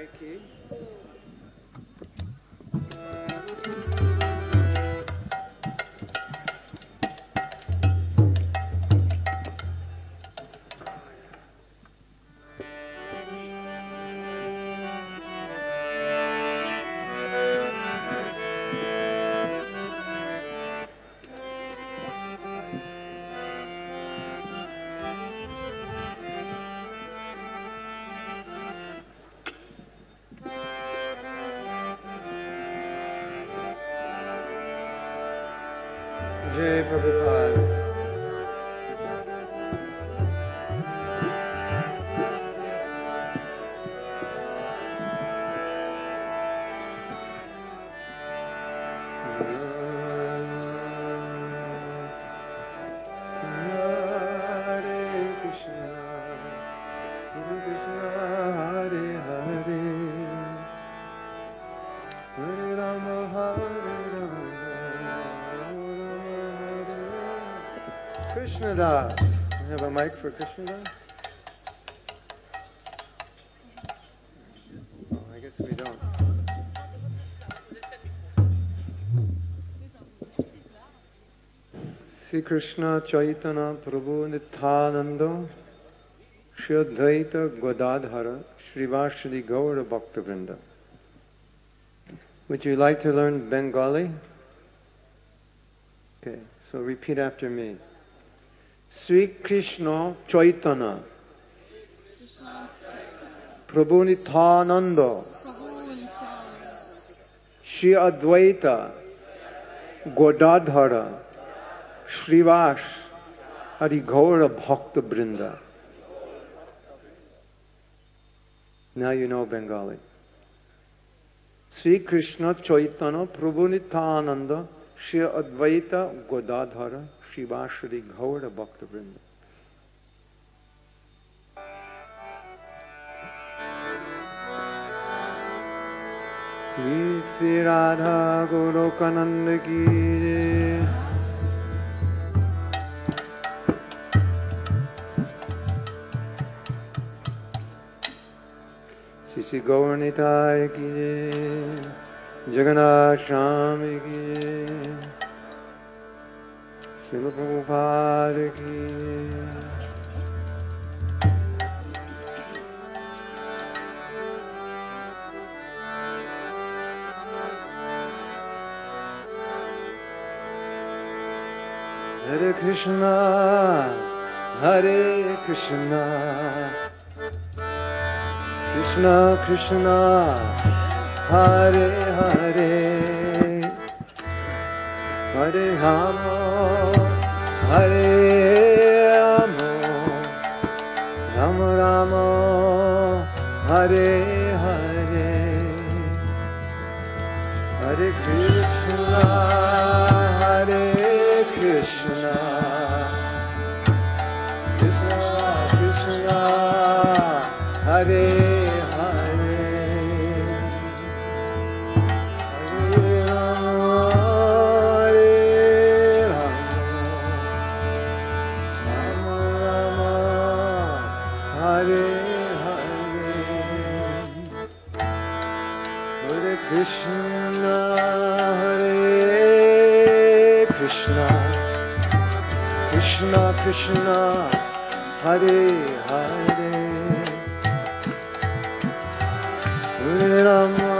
Mai Krishna Das. We have a mic for Krishna Das? I guess we don't. Sri Krishna Chaitanya Prabhu Nityananda Shri Advaita Gadadhara Srivasadi Gaura Bhaktavrinda. Would you like to learn Bengali? Okay, so repeat after me. Shrikrishna Chaitanya প্রভু নিথানন্দ শ্রী অদ্বৈত गोदाधर श्रीवास हरिघोर भक्त Brinda Now you know Bengali. Sri Krishna Chaitanya Prabhu Nityananda Shri Advaita Godadhara शिवाश्री Gaur भक्त वृंद श्री श्री राधा गोलोकानंद की श्री श्री गौरणिताय की जगन्नाथ श्याम की शिल प्रभुपाद की हरे कृष्णा हरे कृष्णा। कृष्णा कृष्णा हरे हरे। हरे Ram. Hare Rama, Rama, Rama Hare, Krishna Krishna Hare Hare Ram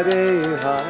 I'll be hare.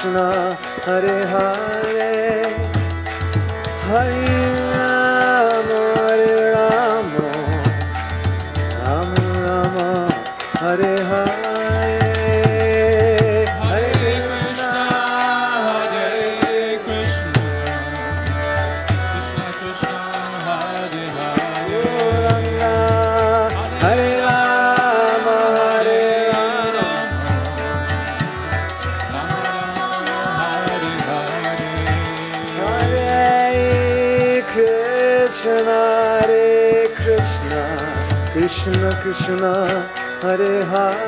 Krishna Hare Hare Krishna Hare Hare.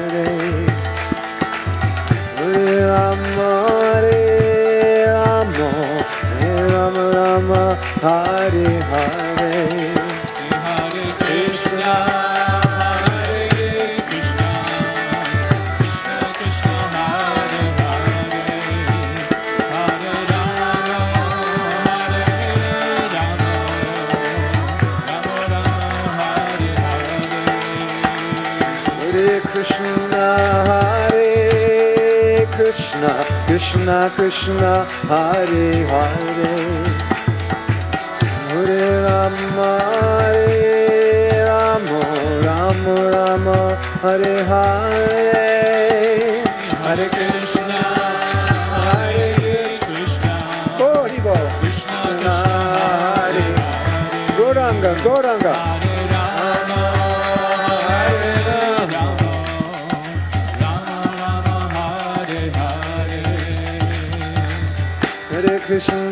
Krishna Krishna Hare Hare. Hare Rama Hare Rama Rama Rama Hare Hare.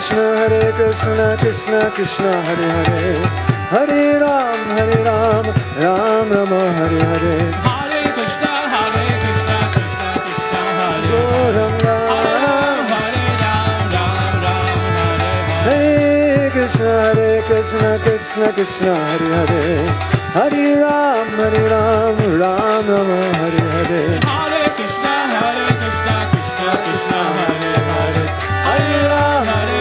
Krishna Hare Krishna Krishna Krishna Hare Hare. Hare Ram Hare Ram Ram Ram Hare Hare. Hare Krishna Hare Krishna Krishna Krishna Hare Gouranga Hare Ram Ram Ram Hare Krishna Hare Krishna Krishna Krishna Hare Hare. Hare Ram Hare Ram Ram Ram Hare Hare. Hare Krishna Hare Krishna Krishna Krishna Hare. Hare Ram Hare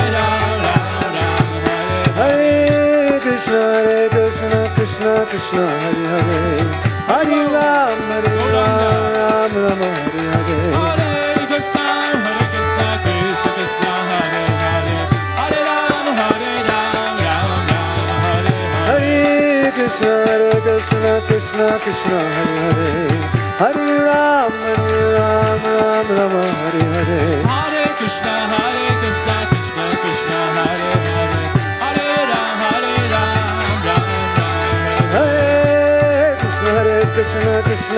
Krishna, Krishna Hare Hare, Hare Ram, Hare Ram, Ram Ram, Hare Hare. Hare Krishna, Hare Krishna, Krishna Krishna, Hare Hare, Hare Ram, Hare Ram, Ram Ram, Hare Hare. Hare Krishna, Hare Krishna, Krishna Krishna, Hare Hare, Hare Ram, Hare Ram, Ram Ram, Hare Hare.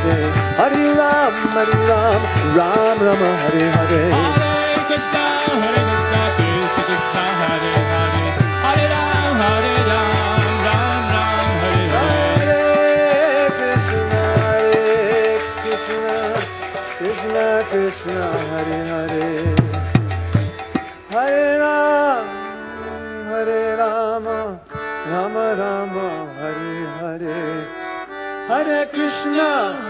Hare Ram, Hare Ram, Ram Ram, Hare Hare. Hare Krishna, Krishna,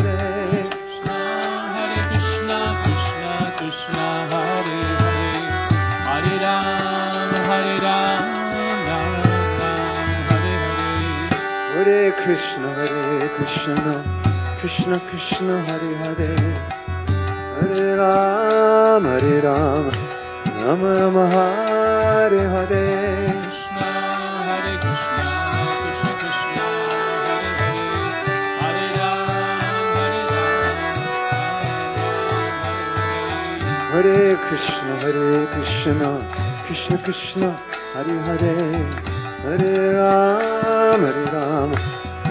Hare Krishna, Hare Krishna, Krishna Krishna, Hare Hare. Hare Ram, Hare Ram, Rama Rama, Ram, Ram, Hare Hare. Hare Krishna, Hare Krishna, Krishna Krishna, Hare Hare, Hare Ram, Hare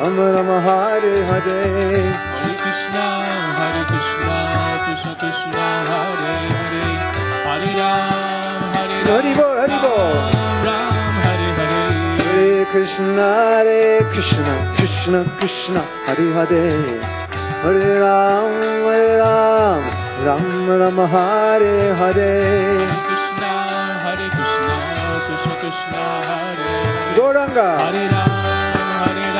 Ram Ram, Hare Hare. Hare Krishna, Hare Krishna, Krishna Krishna, Hare Hare. Hare Ram, Hare Ram, Hari Bol, Hari Bol. Ram Hare Hare. Hare Krishna, Hare Krishna, Krishna Krishna, Hare Hare, Hare Ram, Hare Ram, Ram Ram, Hare Hare. Krishna, Hare Krishna, Krishna Krishna, Hare Hare. Gauranga. Hare Ram, Hare Ram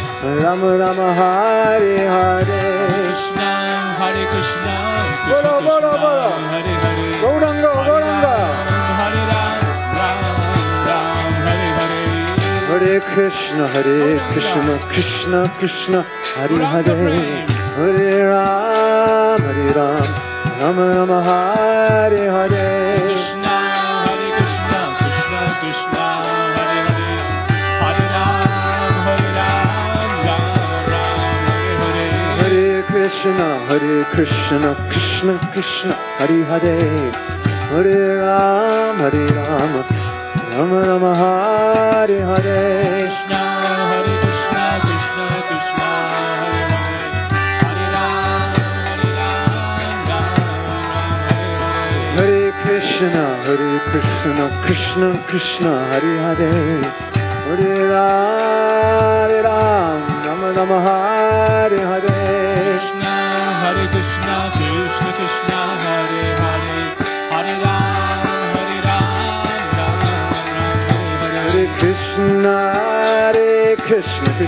Ram Ram, Hare Hare. Krishna, Hare Krishna, Bolo, bolo, bolo. Hare Hare. Gauranga, Gauranga. Hare Ram, Ram Ram, Hare Hare. Hare Krishna, Hare Krishna, Krishna Krishna, Hare Hare, Hare Ram, Hare Ram, Ram Ram, Hare. Krishna, Hare Krishna, Hare Krishna, Krishna Krishna, Hare Hare, Hare Ram, Hare Ram, Ram Ram, Hare Hare. Krishna, Hare Krishna, Krishna Krishna, Hare Hare. Hare Ram, Hare Ram, Ram Krishna, Hare Krishna, Krishna Krishna, Hare Hare, Hare Ram, Hare Ram, Rama Rama, Hare Hare.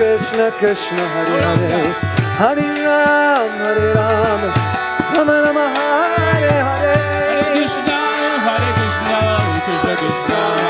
Krishna, Krishna Hare Hare. Hare Ram, Hare Ram, Rama Rama, Hare Hare Hare. Krishna, Hare Krishna, Krishna Krishna,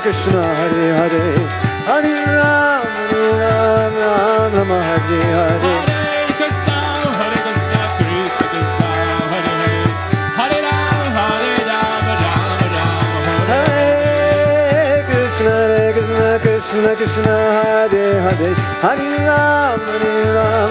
Krishna Krishna, Hare Hare. Hare Ram, Ram, Ram Ram, Hare Hare. Hare Krishna, Hare Krishna, Krishna Krishna, Hare Hare, Hare Ram, Hare Ram, Ram Ram, Hare Hare. Hare Krishna, Hare Krishna, Krishna Krishna, Hare Hare. Hare Ram, Hare Ram,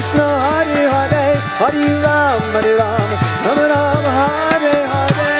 Krishna Hare Hare, Hare Ram, Hare Ram, Ram Ram, Hare Hare.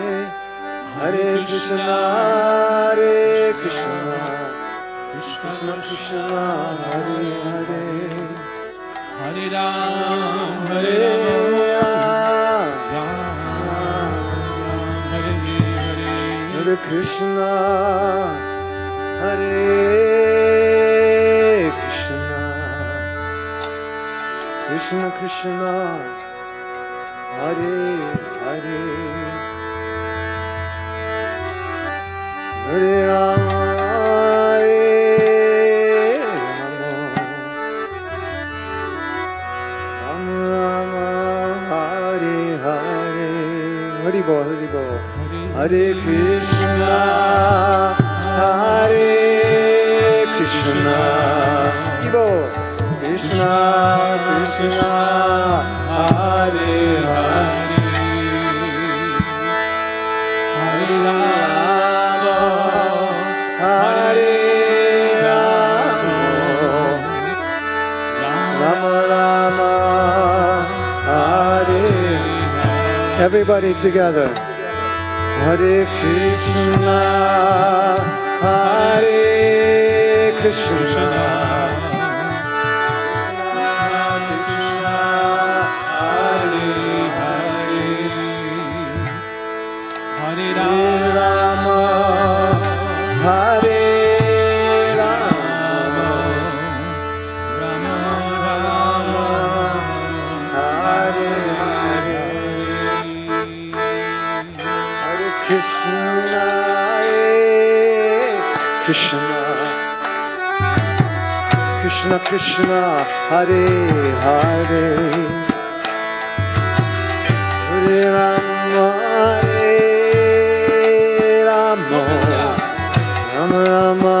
Hare Krishna Hare Krishna Krishna Krishna Hare Hare. Hare Ram, Hare Ram. Hare Krishna Hare Krishna. Krishna Krishna Hare Hare Hare Krishna, Hare Krishna, Ibo, Krishna, Krishna, Hare Hare, Everybody together. Hare Krishna, Hare Krishna, Hare Hare Krishna Krishna, Hare Hare, Hare Rama, Hare Rama, Rama Rama,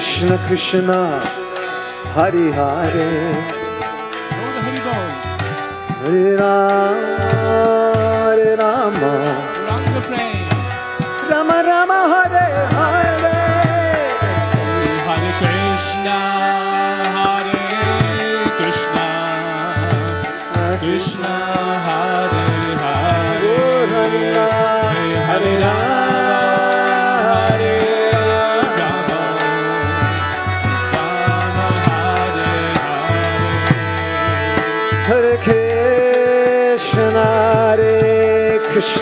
Krishna Krishna Hare. Hare Hari Hare Rama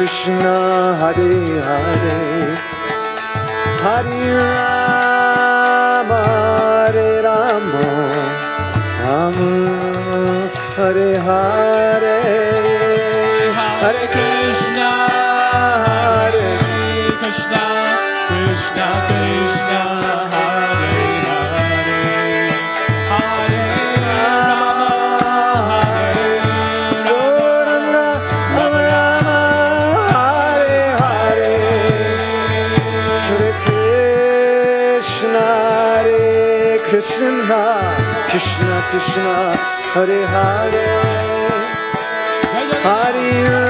Krishna Hare Hare, Hare Rama, Krishna Hare Hare, Hare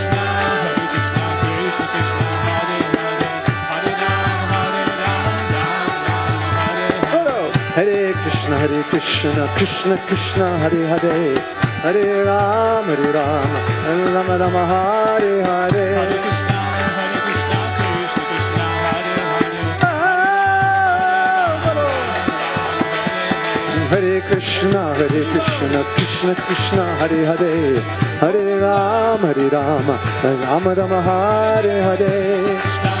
Hare Krishna, Hare Krishna, Krishna Krishna, Hare Hare, Hare Ram, Hare Ram, Rama Rama, Hare Hare. Hare Krishna, Hare Krishna, Krishna Krishna, Hare Hare, Hare Ram, Hare Rama, Rama Rama, Hare Hare.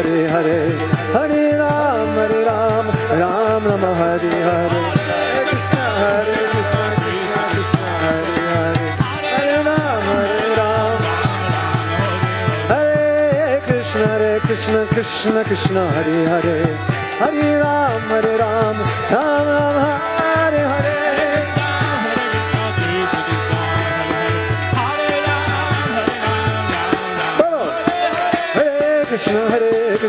Hare Hare, Hare Ram, Hare Ram, Ram Hare. Hare Krishna, Hare Krishna, Krishna Krishna, Hare Hare, Hare Ram, Hare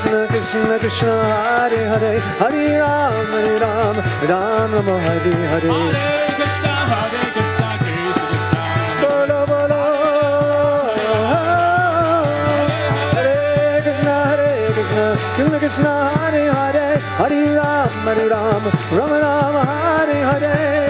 Krishna, Krishna Krishna, Hare Hare, Hare Ram, Hare Ram, Ram Ram, Hare Hare. Bolo bolo. Hare Krishna, Hare Krishna, Krishna Krishna, Hare Hare, Hare Ram, Hare Ram, Ram Ram, Hare Hare. Hare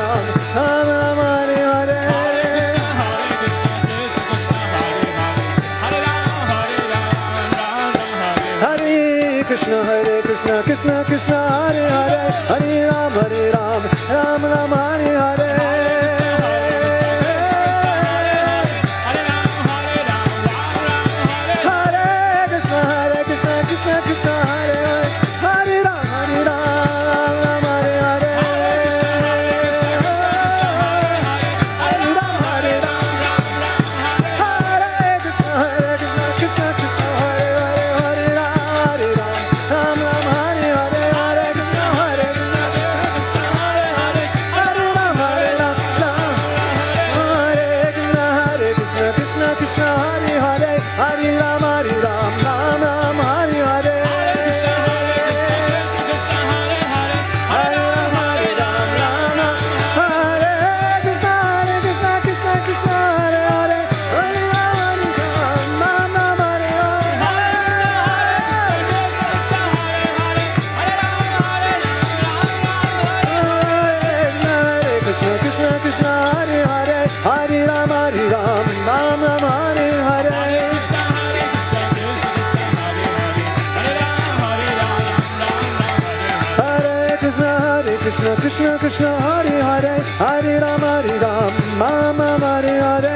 Hare, Ram, Hare Ram, Ram Ram, Hare Hare.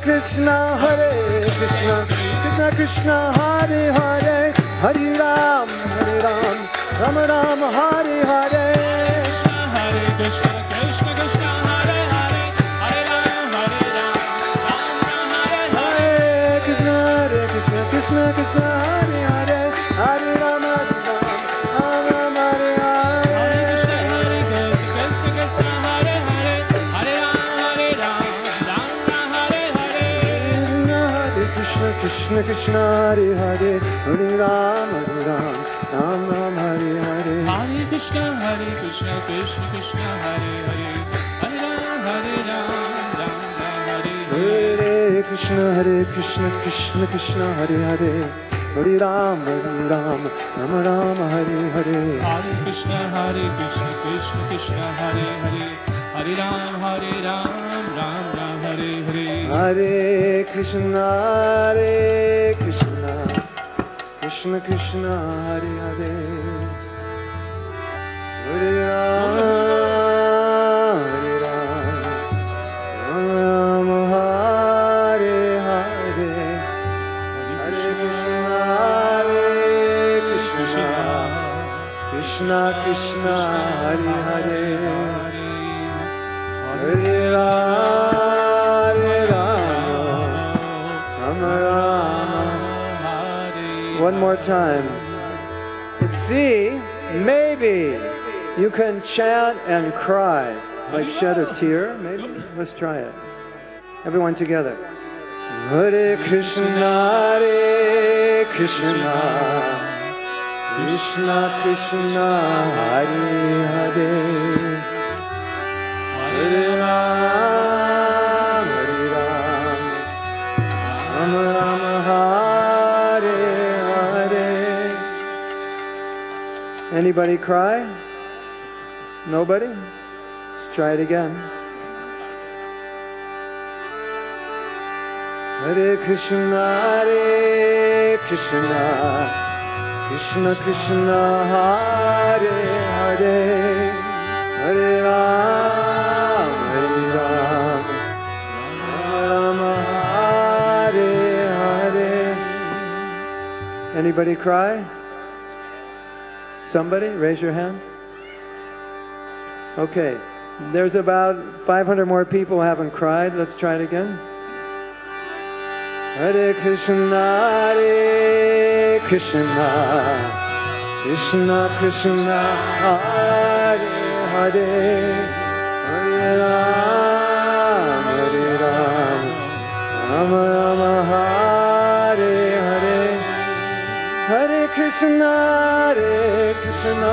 Krishna, Hare Krishna, Krishna Krishna, Hare Hare, Hare Ram, Hare Ram, Ram Ram, Hare. Krishna Hare Hare Hare Ram Ram Ram Ram Hare Hare. Hare Krishna Hare Krishna Krishna Krishna Hare Hare. Hare Ram Hare Ram Hare Hare. Krishna Hare Krishna Krishna Krishna Hare Hare. Hare Ram Ram Ram Ram Hare Hare. Hare Krishna Hare Krishna Krishna Krishna Hare Hare. Hare Ram Hare Ram Ram Hare Hare. Hare Krishna Hare Krishna. Krishna Krishna Hare Hare. Hare Ram can chant and cry, like shed a tear. Maybe let's try it. Everyone together. Hare Krishna, Hare Krishna, Krishna Krishna, Hare Hare, Hare Ram, Hare Ram, Ram Ram, Hare Hare. Anybody cry? Nobody? Let's try it again. Hare Krishna, Hare Krishna, Krishna Krishna, Hare Hare, Hare Ram, Hare Ram, Ram Hare Hare. Anybody cry? Somebody? Raise your hand. Okay. There's about 500 more people haven't cried. Let's try it again. Hare Krishna, Hare Krishna, Krishna Krishna, Hare Hare, Hare Ram, Hare Ram, Ram Ram, Hare Hare, Hare Krishna, Hare Krishna,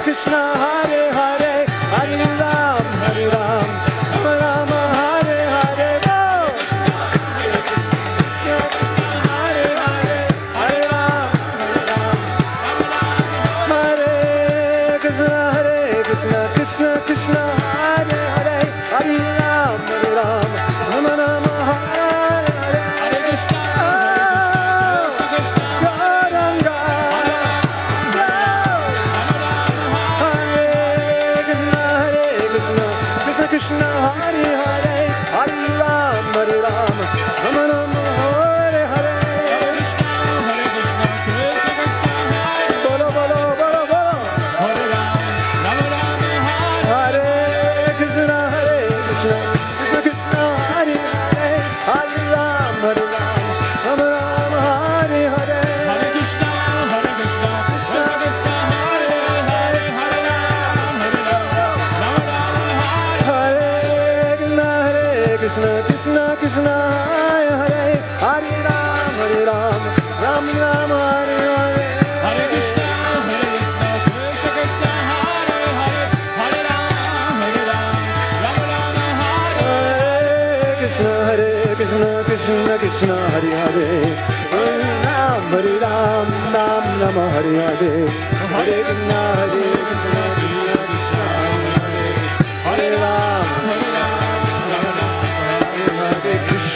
Krishna Hare Hare, Hare Ram, Hare Ram, Rama Krishna Hare Hare, Hare Ram, Hare Ram, Ram Ram, Hare Hare. Hare Krishna, Hare Krishna, Krishna Krishna, Hare Hare, Hare Ram, Hare Ram, Ram Ram, Hare Hare, Hare Krishna, Hare Krishna, Krishna Krishna, Hare Ram, Hare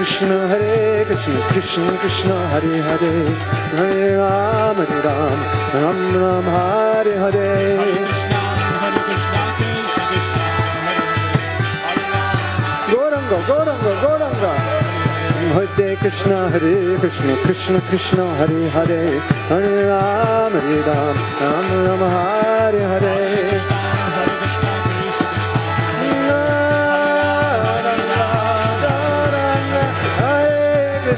Krishna, Hare Krishna, Krishna Krishna, Hare Hare, Hare Ram, Hare Ram, Ram Ram, Hare Hare Hare. Krishna, Hare Krishna, Krishna Krishna, Hare Krishna, Hare Krishna, Krishna Krishna, Hare Hare, Hare Ram, Hare Ram, Ram Ram, Hare. Hare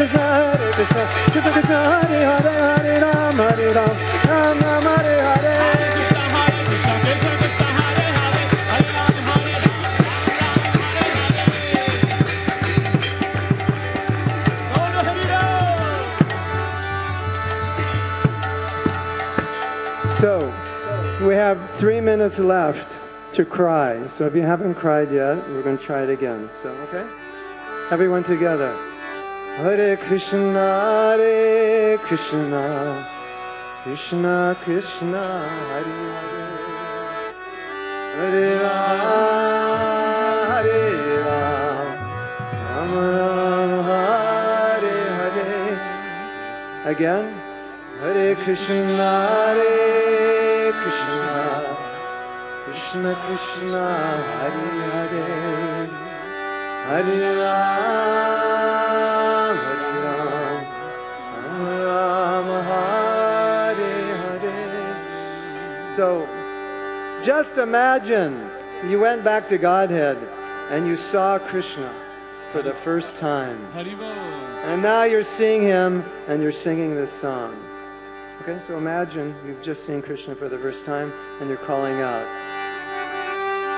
Krishna, Hare Krishna, Krishna Krishna, Hare Hare, Hare Rama, Hare Ram, Ram Ram, Hare Hare. So, we have three minutes left to cry. So if you haven't cried yet, we're going to try it again. So, okay? Everyone together. Hare Krishna, Hare Krishna, Krishna Krishna, Hare Hare, Hare Ram, Hare Ram, Ram Ram, Hare Hare. Again. Hare Krishna, Hare Krishna, Krishna Krishna, Hare Hare, So, just imagine you went back to Godhead and you saw Krishna for the first time. And now you're seeing him and you're singing this song. Okay, so imagine you've just seen Krishna for the first time and you're calling out.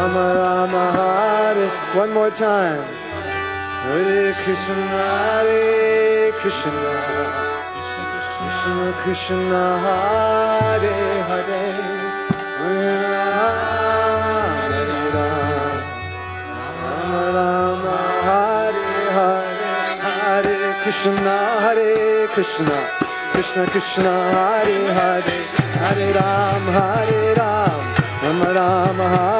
Rama Rama Hare. One more time. Hare Krishna Hare Krishna. Krishna Krishna Hare Hare. Ram Ram Krishna Hare Krishna. Krishna Krishna Hare Hare. Hare Ram Hare Ram. Rama Hare Hare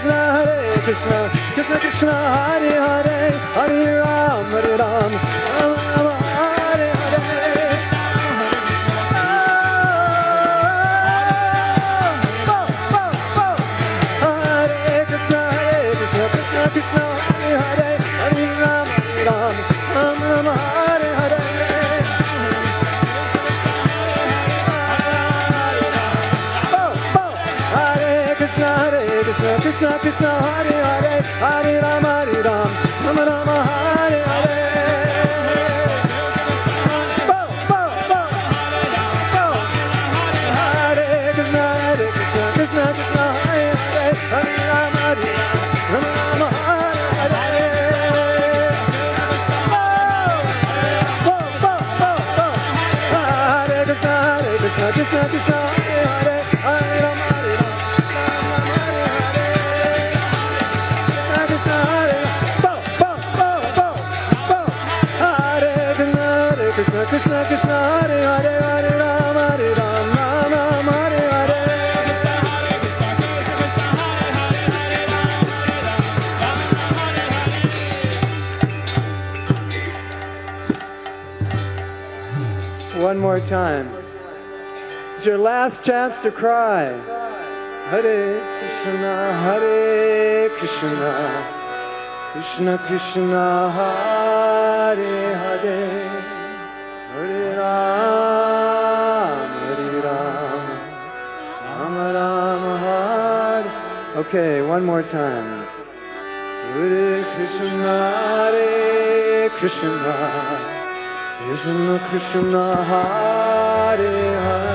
Krishna, Hare Krishna, Krishna Krishna, Hare Hare, Hare Ram, Hare Ram, last chance to cry. Hare Krishna, Hare Krishna, Krishna Krishna, Hare Hare, Hare Ram, Hare Ram, Ram Ram, Hare. Okay, one more time. Hare Krishna, Hare Krishna. Krishna Krishna Hare Hare Hare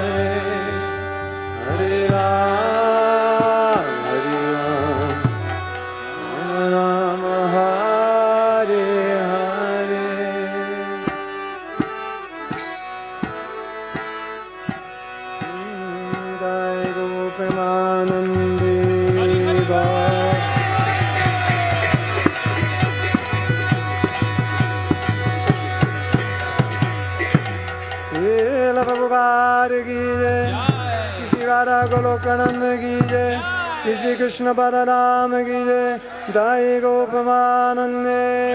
Karanlık ile Kişi Krishna Pararam ile Dai Gopamanande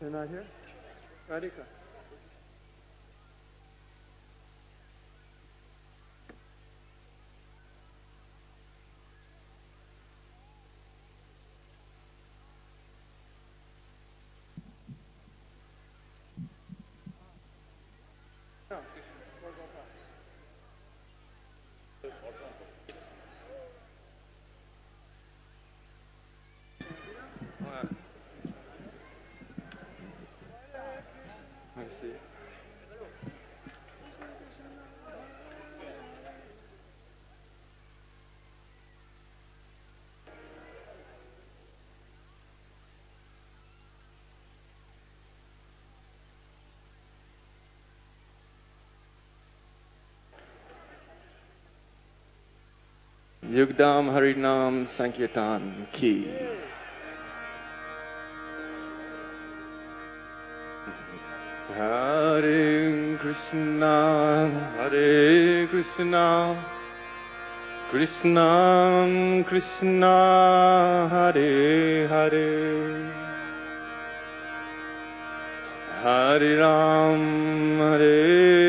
They're not here? Radhika. युगदाम हरिनाम संकीर्तन की Hare Krishna, Hare Krishna, Krishna Krishna, Hare Hare, Hare Ram, Hare